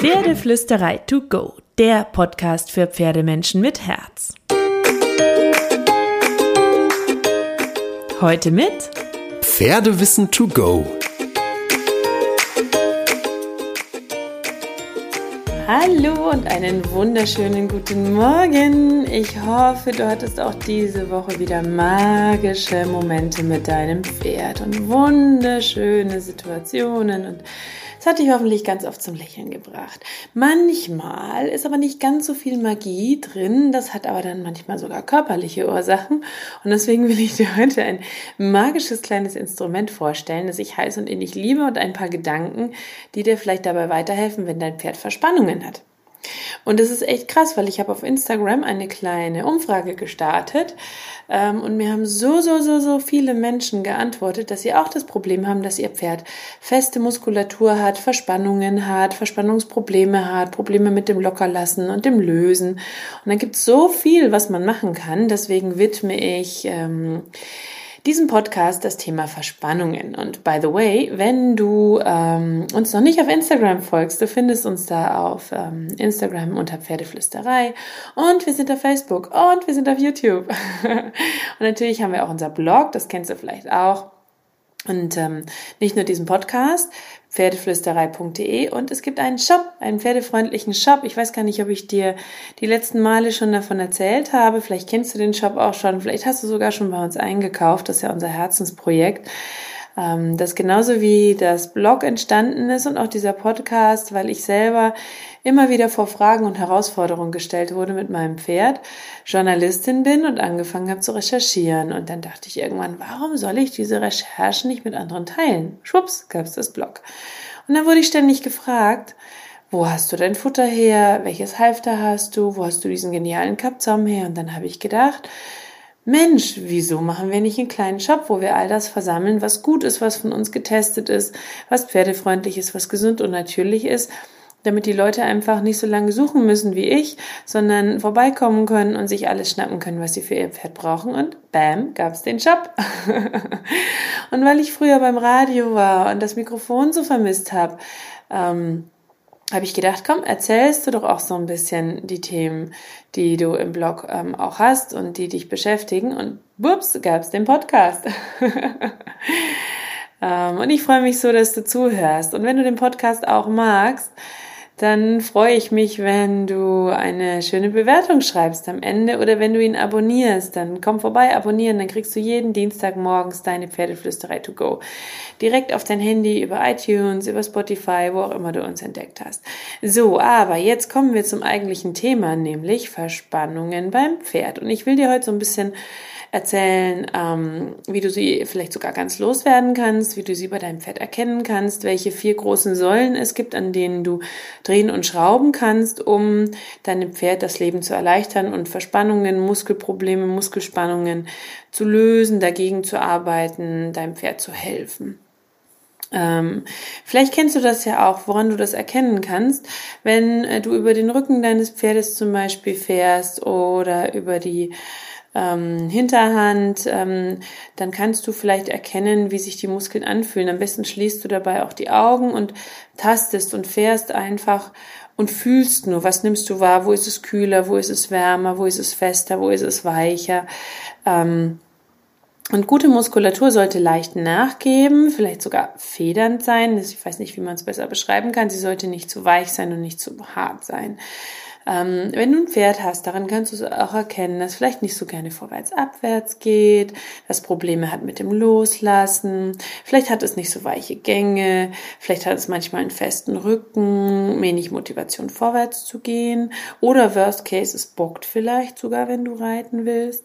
Pferdeflüsterei to go, der Podcast für Pferdemenschen mit Herz. Heute mit Pferdewissen to go. Hallo und einen wunderschönen guten Morgen. Ich hoffe, du hattest auch diese Woche wieder magische Momente mit deinem Pferd und wunderschöne Situationen und es hat dich hoffentlich ganz oft zum Lächeln gebracht. Manchmal ist aber nicht ganz so viel Magie drin, das hat aber dann manchmal sogar körperliche Ursachen und deswegen will ich dir heute ein magisches kleines Instrument vorstellen, das ich heiß und innig liebe und ein paar Gedanken, die dir vielleicht dabei weiterhelfen, wenn dein Pferd Verspannungen hat. Und das ist echt krass, weil ich habe auf Instagram eine kleine Umfrage gestartet ähm, und mir haben so, so, so, so viele Menschen geantwortet, dass sie auch das Problem haben, dass ihr Pferd feste Muskulatur hat, Verspannungen hat, Verspannungsprobleme hat, Probleme mit dem Lockerlassen und dem Lösen. Und dann gibt es so viel, was man machen kann. Deswegen widme ich ähm, diesem Podcast das Thema Verspannungen. Und by the way, wenn du ähm, uns noch nicht auf Instagram folgst, du findest uns da auf ähm, Instagram unter Pferdeflüsterei und wir sind auf Facebook und wir sind auf YouTube. und natürlich haben wir auch unser Blog, das kennst du vielleicht auch. Und ähm, nicht nur diesen Podcast, pferdeflüsterei.de und es gibt einen Shop, einen pferdefreundlichen Shop. Ich weiß gar nicht, ob ich dir die letzten Male schon davon erzählt habe. Vielleicht kennst du den Shop auch schon. Vielleicht hast du sogar schon bei uns eingekauft. Das ist ja unser Herzensprojekt. Ähm, das genauso wie das Blog entstanden ist und auch dieser Podcast, weil ich selber immer wieder vor Fragen und Herausforderungen gestellt wurde mit meinem Pferd, Journalistin bin und angefangen habe zu recherchieren. Und dann dachte ich irgendwann, warum soll ich diese Recherchen nicht mit anderen teilen? Schwupps, gab es das Blog. Und dann wurde ich ständig gefragt, wo hast du dein Futter her? Welches Halfter hast du? Wo hast du diesen genialen Kappzaum her? Und dann habe ich gedacht, Mensch, wieso machen wir nicht einen kleinen Shop, wo wir all das versammeln, was gut ist, was von uns getestet ist, was pferdefreundlich ist, was gesund und natürlich ist, damit die Leute einfach nicht so lange suchen müssen wie ich, sondern vorbeikommen können und sich alles schnappen können, was sie für ihr Pferd brauchen. Und bam, gab's den Shop. und weil ich früher beim Radio war und das Mikrofon so vermisst habe, ähm, habe ich gedacht, komm, erzählst du doch auch so ein bisschen die Themen, die du im Blog ähm, auch hast und die dich beschäftigen. Und bups, gab's den Podcast. ähm, und ich freue mich so, dass du zuhörst. Und wenn du den Podcast auch magst, dann freue ich mich, wenn du eine schöne Bewertung schreibst am Ende oder wenn du ihn abonnierst. Dann komm vorbei, abonnieren, dann kriegst du jeden Dienstag morgens deine Pferdeflüsterei to go. Direkt auf dein Handy, über iTunes, über Spotify, wo auch immer du uns entdeckt hast. So, aber jetzt kommen wir zum eigentlichen Thema, nämlich Verspannungen beim Pferd. Und ich will dir heute so ein bisschen erzählen, ähm, wie du sie vielleicht sogar ganz loswerden kannst, wie du sie bei deinem Pferd erkennen kannst, welche vier großen Säulen es gibt, an denen du drehen und schrauben kannst, um deinem Pferd das Leben zu erleichtern und Verspannungen, Muskelprobleme, Muskelspannungen zu lösen, dagegen zu arbeiten, deinem Pferd zu helfen. Ähm, vielleicht kennst du das ja auch, woran du das erkennen kannst, wenn äh, du über den Rücken deines Pferdes zum Beispiel fährst oder über die ähm, Hinterhand, ähm, dann kannst du vielleicht erkennen, wie sich die Muskeln anfühlen. Am besten schließt du dabei auch die Augen und tastest und fährst einfach und fühlst nur, was nimmst du wahr, wo ist es kühler, wo ist es wärmer, wo ist es fester, wo ist es weicher. Ähm, und gute Muskulatur sollte leicht nachgeben, vielleicht sogar federnd sein. Ich weiß nicht, wie man es besser beschreiben kann. Sie sollte nicht zu weich sein und nicht zu hart sein. Ähm, wenn du ein Pferd hast, daran kannst du es auch erkennen, dass vielleicht nicht so gerne vorwärts abwärts geht, dass Probleme hat mit dem Loslassen, vielleicht hat es nicht so weiche Gänge, vielleicht hat es manchmal einen festen Rücken, wenig Motivation vorwärts zu gehen oder worst case, es bockt vielleicht sogar, wenn du reiten willst.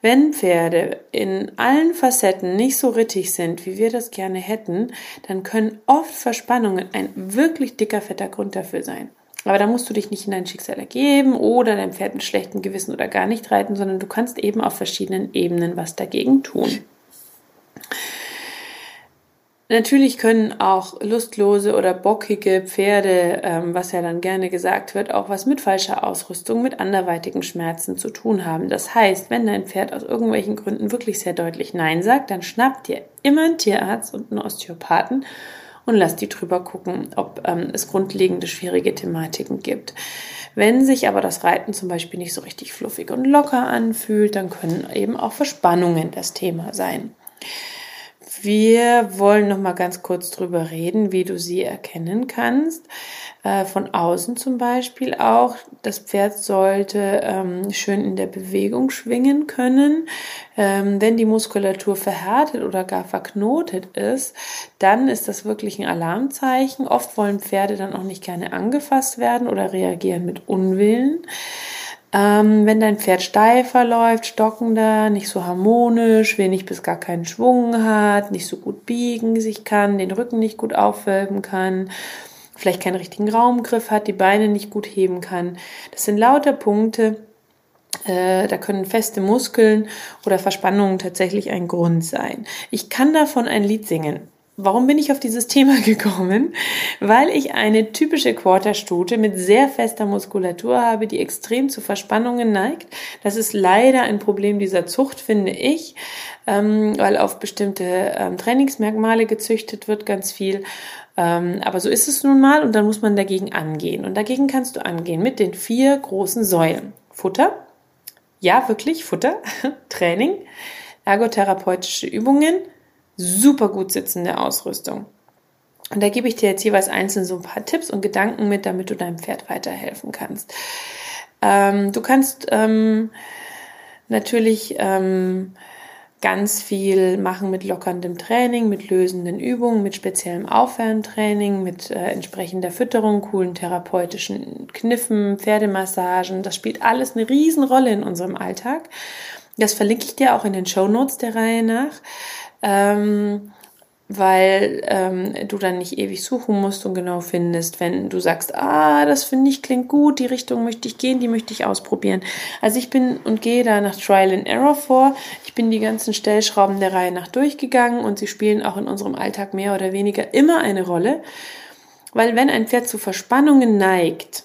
Wenn Pferde in allen Facetten nicht so rittig sind, wie wir das gerne hätten, dann können oft Verspannungen ein wirklich dicker, fetter Grund dafür sein. Aber da musst du dich nicht in dein Schicksal ergeben oder dein Pferd mit schlechtem Gewissen oder gar nicht reiten, sondern du kannst eben auf verschiedenen Ebenen was dagegen tun. Natürlich können auch lustlose oder bockige Pferde, ähm, was ja dann gerne gesagt wird, auch was mit falscher Ausrüstung, mit anderweitigen Schmerzen zu tun haben. Das heißt, wenn dein Pferd aus irgendwelchen Gründen wirklich sehr deutlich Nein sagt, dann schnapp dir immer einen Tierarzt und einen Osteopathen und lass die drüber gucken, ob ähm, es grundlegende schwierige Thematiken gibt. Wenn sich aber das Reiten zum Beispiel nicht so richtig fluffig und locker anfühlt, dann können eben auch Verspannungen das Thema sein. Wir wollen noch mal ganz kurz drüber reden, wie du sie erkennen kannst. Äh, von außen zum Beispiel auch. Das Pferd sollte ähm, schön in der Bewegung schwingen können. Ähm, wenn die Muskulatur verhärtet oder gar verknotet ist, dann ist das wirklich ein Alarmzeichen. Oft wollen Pferde dann auch nicht gerne angefasst werden oder reagieren mit Unwillen. Ähm, wenn dein Pferd steifer läuft, stockender, nicht so harmonisch, wenig bis gar keinen Schwung hat, nicht so gut biegen sich kann, den Rücken nicht gut aufwölben kann, vielleicht keinen richtigen Raumgriff hat, die Beine nicht gut heben kann. Das sind lauter Punkte, äh, da können feste Muskeln oder Verspannungen tatsächlich ein Grund sein. Ich kann davon ein Lied singen. Warum bin ich auf dieses Thema gekommen? Weil ich eine typische Quarterstute mit sehr fester Muskulatur habe, die extrem zu Verspannungen neigt. Das ist leider ein Problem dieser Zucht, finde ich, ähm, weil auf bestimmte ähm, Trainingsmerkmale gezüchtet wird ganz viel. Ähm, aber so ist es nun mal und dann muss man dagegen angehen. Und dagegen kannst du angehen mit den vier großen Säulen. Futter. Ja, wirklich Futter. Training. Ergotherapeutische Übungen super gut sitzende Ausrüstung. Und da gebe ich dir jetzt jeweils einzeln so ein paar Tipps und Gedanken mit, damit du deinem Pferd weiterhelfen kannst. Ähm, du kannst ähm, natürlich ähm, ganz viel machen mit lockerndem Training, mit lösenden Übungen, mit speziellem Aufwärmtraining, mit äh, entsprechender Fütterung, coolen therapeutischen Kniffen, Pferdemassagen. Das spielt alles eine Riesenrolle in unserem Alltag. Das verlinke ich dir auch in den Show Notes der Reihe nach ähm, weil ähm, du dann nicht ewig suchen musst und genau findest, wenn du sagst, ah, das finde ich klingt gut, die Richtung möchte ich gehen, die möchte ich ausprobieren. Also ich bin und gehe da nach Trial and Error vor. Ich bin die ganzen Stellschrauben der Reihe nach durchgegangen und sie spielen auch in unserem Alltag mehr oder weniger immer eine Rolle, weil wenn ein Pferd zu Verspannungen neigt,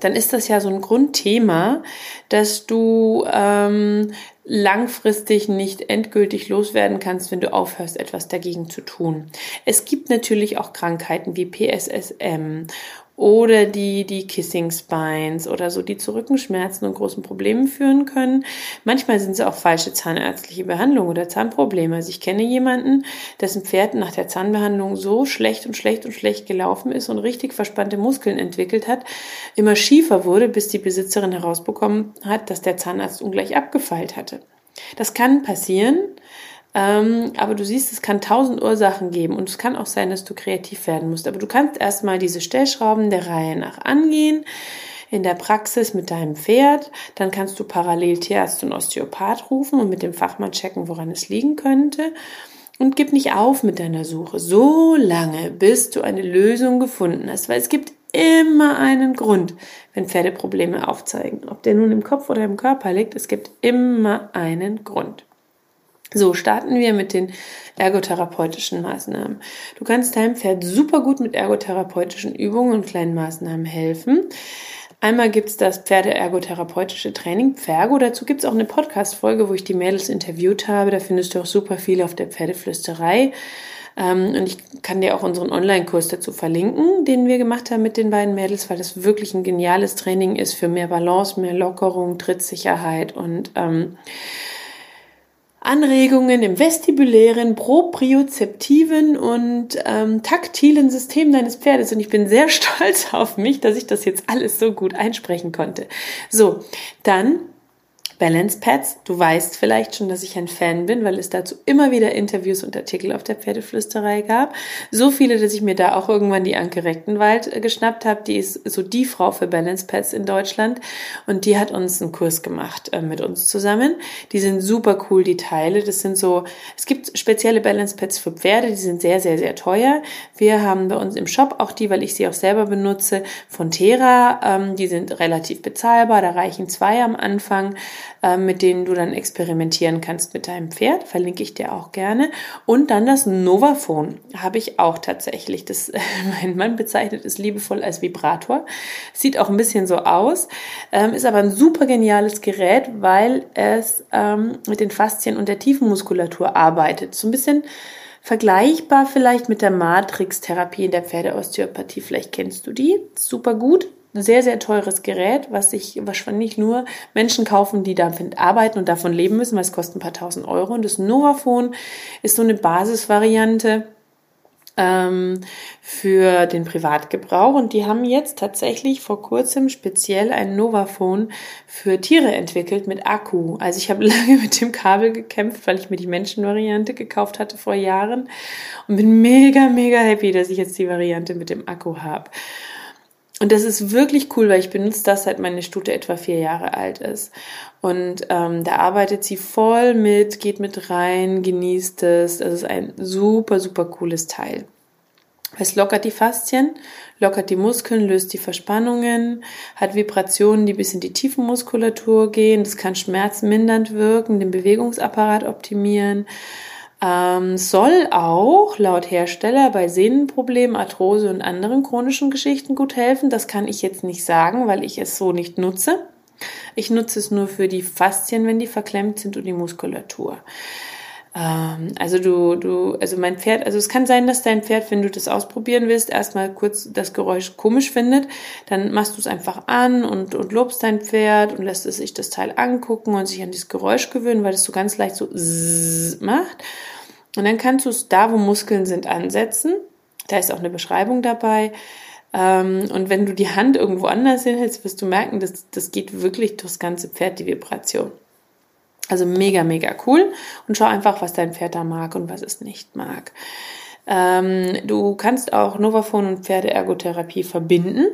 dann ist das ja so ein Grundthema, dass du ähm, langfristig nicht endgültig loswerden kannst, wenn du aufhörst, etwas dagegen zu tun. Es gibt natürlich auch Krankheiten wie PSSM oder die, die Kissing Spines oder so, die zu Rückenschmerzen und großen Problemen führen können. Manchmal sind es auch falsche zahnärztliche Behandlungen oder Zahnprobleme. Also ich kenne jemanden, dessen Pferd nach der Zahnbehandlung so schlecht und schlecht und schlecht gelaufen ist und richtig verspannte Muskeln entwickelt hat, immer schiefer wurde, bis die Besitzerin herausbekommen hat, dass der Zahnarzt ungleich abgefeilt hatte. Das kann passieren. Ähm, aber du siehst, es kann tausend Ursachen geben und es kann auch sein, dass du kreativ werden musst. Aber du kannst erstmal diese Stellschrauben der Reihe nach angehen in der Praxis mit deinem Pferd. Dann kannst du parallel Tierarzt und Osteopath rufen und mit dem Fachmann checken, woran es liegen könnte. Und gib nicht auf mit deiner Suche, so lange, bis du eine Lösung gefunden hast, weil es gibt immer einen Grund, wenn Pferde Probleme aufzeigen. Ob der nun im Kopf oder im Körper liegt, es gibt immer einen Grund. So starten wir mit den ergotherapeutischen Maßnahmen. Du kannst deinem Pferd super gut mit ergotherapeutischen Übungen und kleinen Maßnahmen helfen. Einmal gibt's das Pferde-ergotherapeutische Training, Pfergo. Dazu gibt's auch eine Podcast-Folge, wo ich die Mädels interviewt habe. Da findest du auch super viel auf der Pferdeflüsterei. Ähm, und ich kann dir auch unseren Online-Kurs dazu verlinken, den wir gemacht haben mit den beiden Mädels, weil das wirklich ein geniales Training ist für mehr Balance, mehr Lockerung, Trittsicherheit und ähm, Anregungen im vestibulären, propriozeptiven und ähm, taktilen System deines Pferdes. Und ich bin sehr stolz auf mich, dass ich das jetzt alles so gut einsprechen konnte. So, dann Balance Pads. Du weißt vielleicht schon, dass ich ein Fan bin, weil es dazu immer wieder Interviews und Artikel auf der Pferdeflüsterei gab. So viele, dass ich mir da auch irgendwann die Anke Rechtenwald äh, geschnappt habe. Die ist so die Frau für Balance Pads in Deutschland und die hat uns einen Kurs gemacht äh, mit uns zusammen. Die sind super cool, die Teile. Das sind so, es gibt spezielle Balance Pads für Pferde, die sind sehr, sehr, sehr teuer. Wir haben bei uns im Shop auch die, weil ich sie auch selber benutze, von Tera. Ähm, die sind relativ bezahlbar, da reichen zwei am Anfang. Ähm, mit denen du dann experimentieren kannst mit deinem Pferd. Verlinke ich dir auch gerne. Und dann das Novaphone habe ich auch tatsächlich. Das, mein Mann bezeichnet es liebevoll als Vibrator. Sieht auch ein bisschen so aus, ähm, ist aber ein super geniales Gerät, weil es ähm, mit den Faszien und der Tiefenmuskulatur arbeitet. So ein bisschen Vergleichbar vielleicht mit der Matrix-Therapie in der Pferdeosteopathie. Vielleicht kennst du die. Super gut. Sehr, sehr teures Gerät, was sich wahrscheinlich nur Menschen kaufen, die damit arbeiten und davon leben müssen, weil es kostet ein paar tausend Euro. Und das Novaphone ist so eine Basisvariante ähm, für den Privatgebrauch. Und die haben jetzt tatsächlich vor kurzem speziell ein Novaphone für Tiere entwickelt mit Akku. Also ich habe lange mit dem Kabel gekämpft, weil ich mir die Menschenvariante gekauft hatte vor Jahren und bin mega, mega happy, dass ich jetzt die Variante mit dem Akku habe. Und das ist wirklich cool, weil ich benutze das, seit meine Stute etwa vier Jahre alt ist. Und ähm, da arbeitet sie voll mit, geht mit rein, genießt es. Das ist ein super, super cooles Teil. Es lockert die Faszien, lockert die Muskeln, löst die Verspannungen, hat Vibrationen, die bis in die Tiefenmuskulatur gehen. Das kann schmerzmindernd wirken, den Bewegungsapparat optimieren ähm, soll auch laut Hersteller bei Sehnenproblemen, Arthrose und anderen chronischen Geschichten gut helfen. Das kann ich jetzt nicht sagen, weil ich es so nicht nutze. Ich nutze es nur für die Faszien, wenn die verklemmt sind und die Muskulatur. Ähm, also du, du, also mein Pferd, also es kann sein, dass dein Pferd, wenn du das ausprobieren willst, erstmal kurz das Geräusch komisch findet, dann machst du es einfach an und, und lobst dein Pferd und lässt es sich das Teil angucken und sich an dieses Geräusch gewöhnen, weil es so ganz leicht so macht. Und dann kannst du es da, wo Muskeln sind, ansetzen. Da ist auch eine Beschreibung dabei. Ähm, und wenn du die Hand irgendwo anders hinhältst, wirst du merken, dass das geht wirklich durchs ganze Pferd, die Vibration. Also mega, mega cool. Und schau einfach, was dein Pferd da mag und was es nicht mag. Ähm, du kannst auch Novaphone und Pferdeergotherapie verbinden.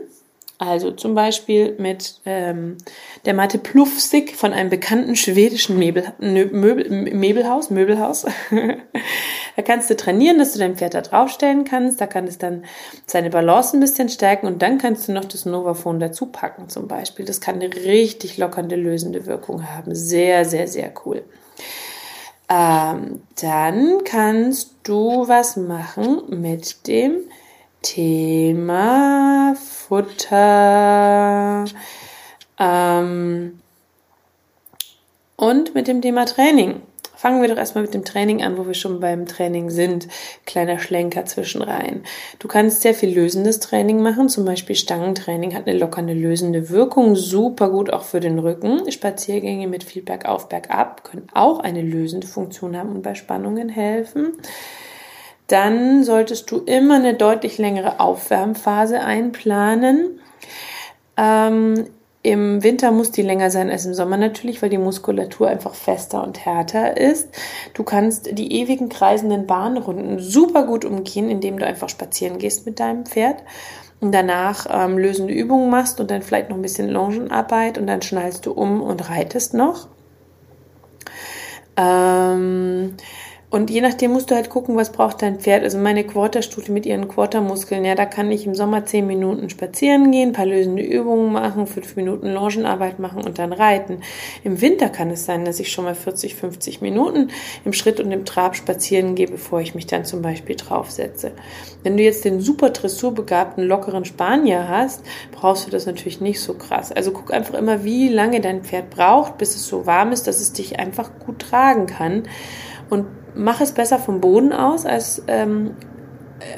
Also zum Beispiel mit ähm, der Matte Plufsig von einem bekannten schwedischen Möbel, Möbel, Möbelhaus, Möbelhaus. da kannst du trainieren, dass du dein Pferd da draufstellen kannst. Da kann es dann seine Balance ein bisschen stärken und dann kannst du noch das Novaphone dazu packen zum Beispiel. Das kann eine richtig lockernde, lösende Wirkung haben. Sehr, sehr, sehr cool. Ähm, dann kannst du was machen mit dem Thema Futter ähm, und mit dem Thema Training. Fangen wir doch erstmal mit dem Training an, wo wir schon beim Training sind. Kleiner Schlenker zwischenrein. Du kannst sehr viel lösendes Training machen, zum Beispiel Stangentraining hat eine lockernde, lösende Wirkung, super gut auch für den Rücken. Spaziergänge mit viel Bergauf, Bergab können auch eine lösende Funktion haben und bei Spannungen helfen dann solltest du immer eine deutlich längere Aufwärmphase einplanen. Ähm, Im Winter muss die länger sein als im Sommer natürlich, weil die Muskulatur einfach fester und härter ist. Du kannst die ewigen kreisenden Bahnrunden super gut umgehen, indem du einfach spazieren gehst mit deinem Pferd und danach ähm, lösende Übungen machst und dann vielleicht noch ein bisschen Longenarbeit und dann schnallst du um und reitest noch. Ähm, und je nachdem musst du halt gucken, was braucht dein Pferd. Also meine Quarterstute mit ihren Quartermuskeln, ja, da kann ich im Sommer zehn Minuten spazieren gehen, paar lösende Übungen machen, fünf Minuten Longenarbeit machen und dann reiten. Im Winter kann es sein, dass ich schon mal 40, 50 Minuten im Schritt und im Trab spazieren gehe, bevor ich mich dann zum Beispiel draufsetze. Wenn du jetzt den super dressurbegabten, lockeren Spanier hast, brauchst du das natürlich nicht so krass. Also guck einfach immer, wie lange dein Pferd braucht, bis es so warm ist, dass es dich einfach gut tragen kann. Und mach es besser vom Boden aus, als ähm,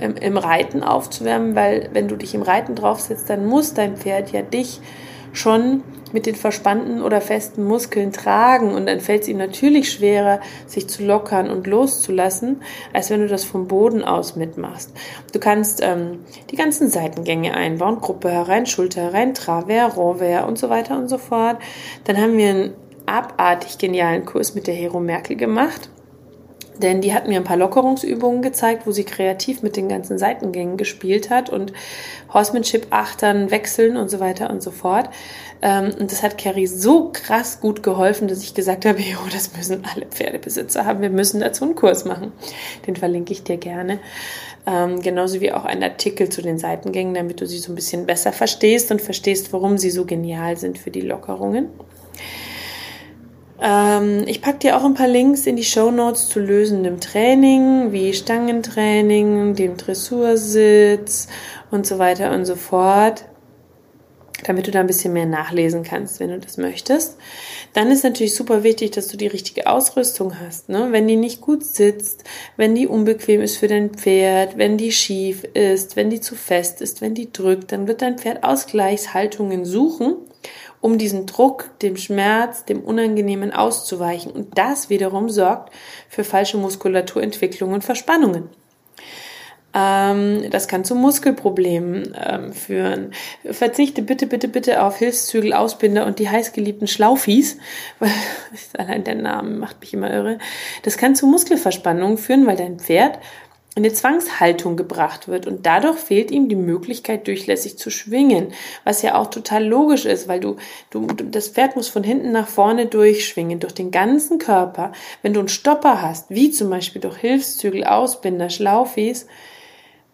im, im Reiten aufzuwärmen, weil wenn du dich im Reiten draufsetzt, dann muss dein Pferd ja dich schon mit den verspannten oder festen Muskeln tragen und dann fällt es ihm natürlich schwerer, sich zu lockern und loszulassen, als wenn du das vom Boden aus mitmachst. Du kannst ähm, die ganzen Seitengänge einbauen, Gruppe herein, Schulter herein, Travers, Renvers und so weiter und so fort. Dann haben wir einen abartig genialen Kurs mit der Hero Merkel gemacht denn die hat mir ein paar Lockerungsübungen gezeigt, wo sie kreativ mit den ganzen Seitengängen gespielt hat und Horsemanship achtern, wechseln und so weiter und so fort. Ähm, und das hat Carrie so krass gut geholfen, dass ich gesagt habe, jo, das müssen alle Pferdebesitzer haben. Wir müssen dazu einen Kurs machen. Den verlinke ich dir gerne. Ähm, genauso wie auch ein Artikel zu den Seitengängen, damit du sie so ein bisschen besser verstehst und verstehst, warum sie so genial sind für die Lockerungen. Ähm, ich packe dir auch ein paar Links in die Show Notes zu lösendem Training, wie Stangentraining, dem Dressursitz und so weiter und so fort. damit du da ein bisschen mehr nachlesen kannst, wenn du das möchtest. Dann ist natürlich super wichtig, dass du die richtige Ausrüstung hast. Ne? Wenn die nicht gut sitzt, wenn die unbequem ist für dein Pferd, wenn die schief ist, wenn die zu fest ist, wenn die drückt, dann wird dein Pferd Ausgleichshaltungen suchen, um diesen Druck, dem Schmerz, dem Unangenehmen auszuweichen. Und das wiederum sorgt für falsche Muskulaturentwicklung und Verspannungen. Ähm, das kann zu Muskelproblemen ähm, führen. Verzichte bitte, bitte, bitte auf Hilfszügel, Ausbinder und die heißgeliebten Schlaufis, weil allein der Name macht mich immer irre. Das kann zu Muskelverspannungen führen, weil dein Pferd in eine Zwangshaltung gebracht wird und dadurch fehlt ihm die Möglichkeit durchlässig zu schwingen, was ja auch total logisch ist, weil du, du das Pferd muss von hinten nach vorne durchschwingen durch den ganzen Körper. Wenn du einen Stopper hast, wie zum Beispiel durch Hilfszügel, Ausbinder, Schlaufis,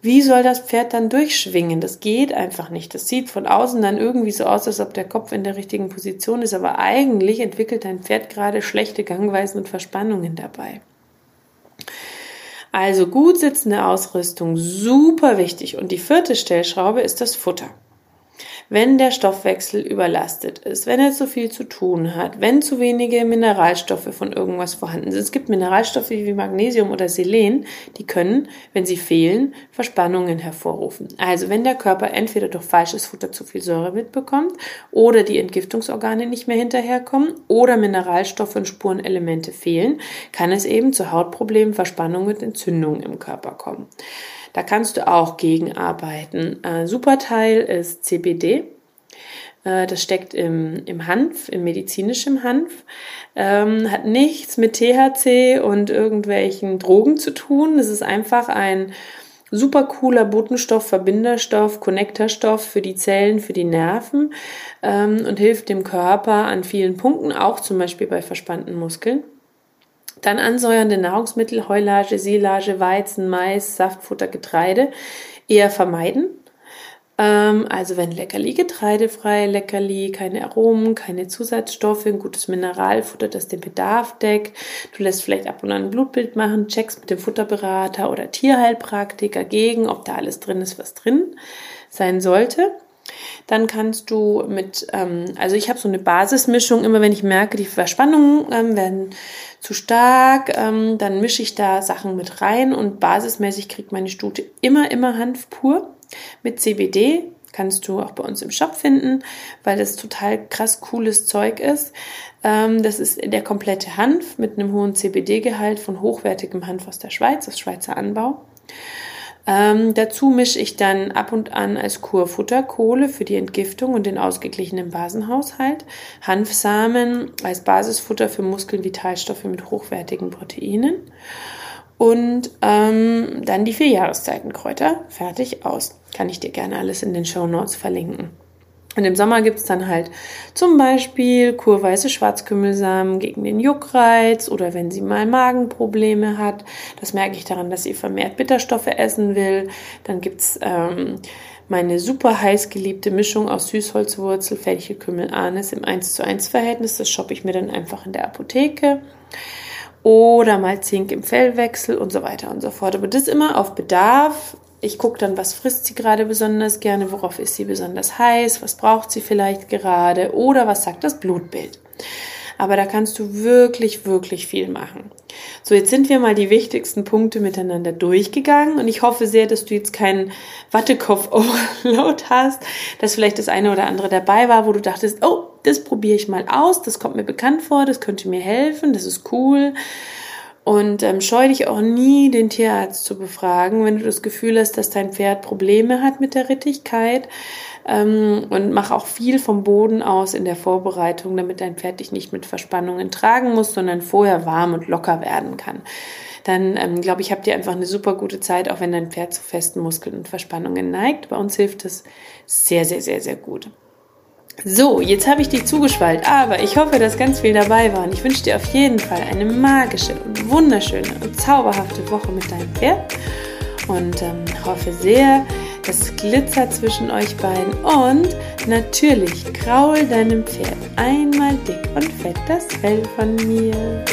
wie soll das Pferd dann durchschwingen? Das geht einfach nicht. Das sieht von außen dann irgendwie so aus, als ob der Kopf in der richtigen Position ist, aber eigentlich entwickelt dein Pferd gerade schlechte Gangweisen und Verspannungen dabei. Also gut sitzende Ausrüstung, super wichtig. Und die vierte Stellschraube ist das Futter wenn der Stoffwechsel überlastet ist, wenn er zu viel zu tun hat, wenn zu wenige Mineralstoffe von irgendwas vorhanden sind. Es gibt Mineralstoffe wie Magnesium oder Selen, die können, wenn sie fehlen, Verspannungen hervorrufen. Also wenn der Körper entweder durch falsches Futter zu viel Säure mitbekommt oder die Entgiftungsorgane nicht mehr hinterherkommen oder Mineralstoffe und Spurenelemente fehlen, kann es eben zu Hautproblemen, Verspannungen und Entzündungen im Körper kommen. Da kannst du auch gegenarbeiten. Äh, super Teil ist CBD. Äh, das steckt im, im Hanf, im medizinischem Hanf. Ähm, hat nichts mit THC und irgendwelchen Drogen zu tun. Es ist einfach ein super cooler Botenstoff, Verbinderstoff, Konnektorstoff für die Zellen, für die Nerven ähm, und hilft dem Körper an vielen Punkten, auch zum Beispiel bei verspannten Muskeln. Dann ansäuernde Nahrungsmittel, Heulage, Silage, Weizen, Mais, Saftfutter, Getreide eher vermeiden. Ähm, also wenn Leckerli, getreidefrei Leckerli, keine Aromen, keine Zusatzstoffe, ein gutes Mineralfutter, das den Bedarf deckt. Du lässt vielleicht ab und an ein Blutbild machen, checkst mit dem Futterberater oder Tierheilpraktiker gegen, ob da alles drin ist, was drin sein sollte. Dann kannst du mit, ähm, also ich habe so eine Basismischung, immer wenn ich merke, die Verspannungen ähm, werden zu stark, ähm, dann mische ich da Sachen mit rein und basismäßig kriegt meine Stute immer, immer Hanf pur mit CBD. Kannst du auch bei uns im Shop finden, weil das total krass cooles Zeug ist. Ähm, das ist der komplette Hanf mit einem hohen CBD-Gehalt von hochwertigem Hanf aus der Schweiz, aus Schweizer Anbau. Ähm, dazu mische ich dann ab und an als Kurfutter Kohle für die Entgiftung und den ausgeglichenen Basenhaushalt, Hanfsamen als Basisfutter für Muskeln, Vitalstoffe mit hochwertigen Proteinen und ähm, dann die vier Jahreszeitenkräuter. Fertig aus. Kann ich dir gerne alles in den Show Notes verlinken. Und im Sommer gibt's dann halt zum Beispiel kurweiße Schwarzkümmelsamen gegen den Juckreiz oder wenn sie mal Magenprobleme hat. Das merke ich daran, dass sie vermehrt Bitterstoffe essen will. Dann gibt's ähm, meine super heiß geliebte Mischung aus Süßholzwurzel, Fenchelkümmel, Anis im 1 zu 1 Verhältnis. Das shoppe ich mir dann einfach in der Apotheke. Oder mal Zink im Fellwechsel und so weiter und so fort. Aber das immer auf Bedarf ich gucke dann, was frisst sie gerade besonders gerne, worauf ist sie besonders heiß, was braucht sie vielleicht gerade oder was sagt das Blutbild. Aber da kannst du wirklich, wirklich viel machen. So, jetzt sind wir mal die wichtigsten Punkte miteinander durchgegangen und ich hoffe sehr, dass du jetzt keinen Wattekopf-Overload hast, dass vielleicht das eine oder andere dabei war, wo du dachtest, oh, das probiere ich mal aus, das kommt mir bekannt vor, das könnte mir helfen, das ist cool. Und ähm, scheu dich auch nie, den Tierarzt zu befragen, wenn du das Gefühl hast, dass dein Pferd Probleme hat mit der Rittigkeit. Ähm, und mach auch viel vom Boden aus in der Vorbereitung, damit dein Pferd dich nicht mit Verspannungen tragen muss, sondern vorher warm und locker werden kann. Dann ähm, glaube ich, habt ihr einfach eine super gute Zeit, auch wenn dein Pferd zu festen Muskeln und Verspannungen neigt. Bei uns hilft es sehr, sehr, sehr, sehr gut. So, jetzt habe ich dich zugeschwallt, aber ich hoffe, dass ganz viel dabei war und ich wünsche dir auf jeden Fall eine magische und wunderschöne und zauberhafte Woche mit deinem Pferd und ähm, hoffe sehr, dass es glitzert zwischen euch beiden und natürlich kraul deinem Pferd einmal dick und fett das Fell von mir.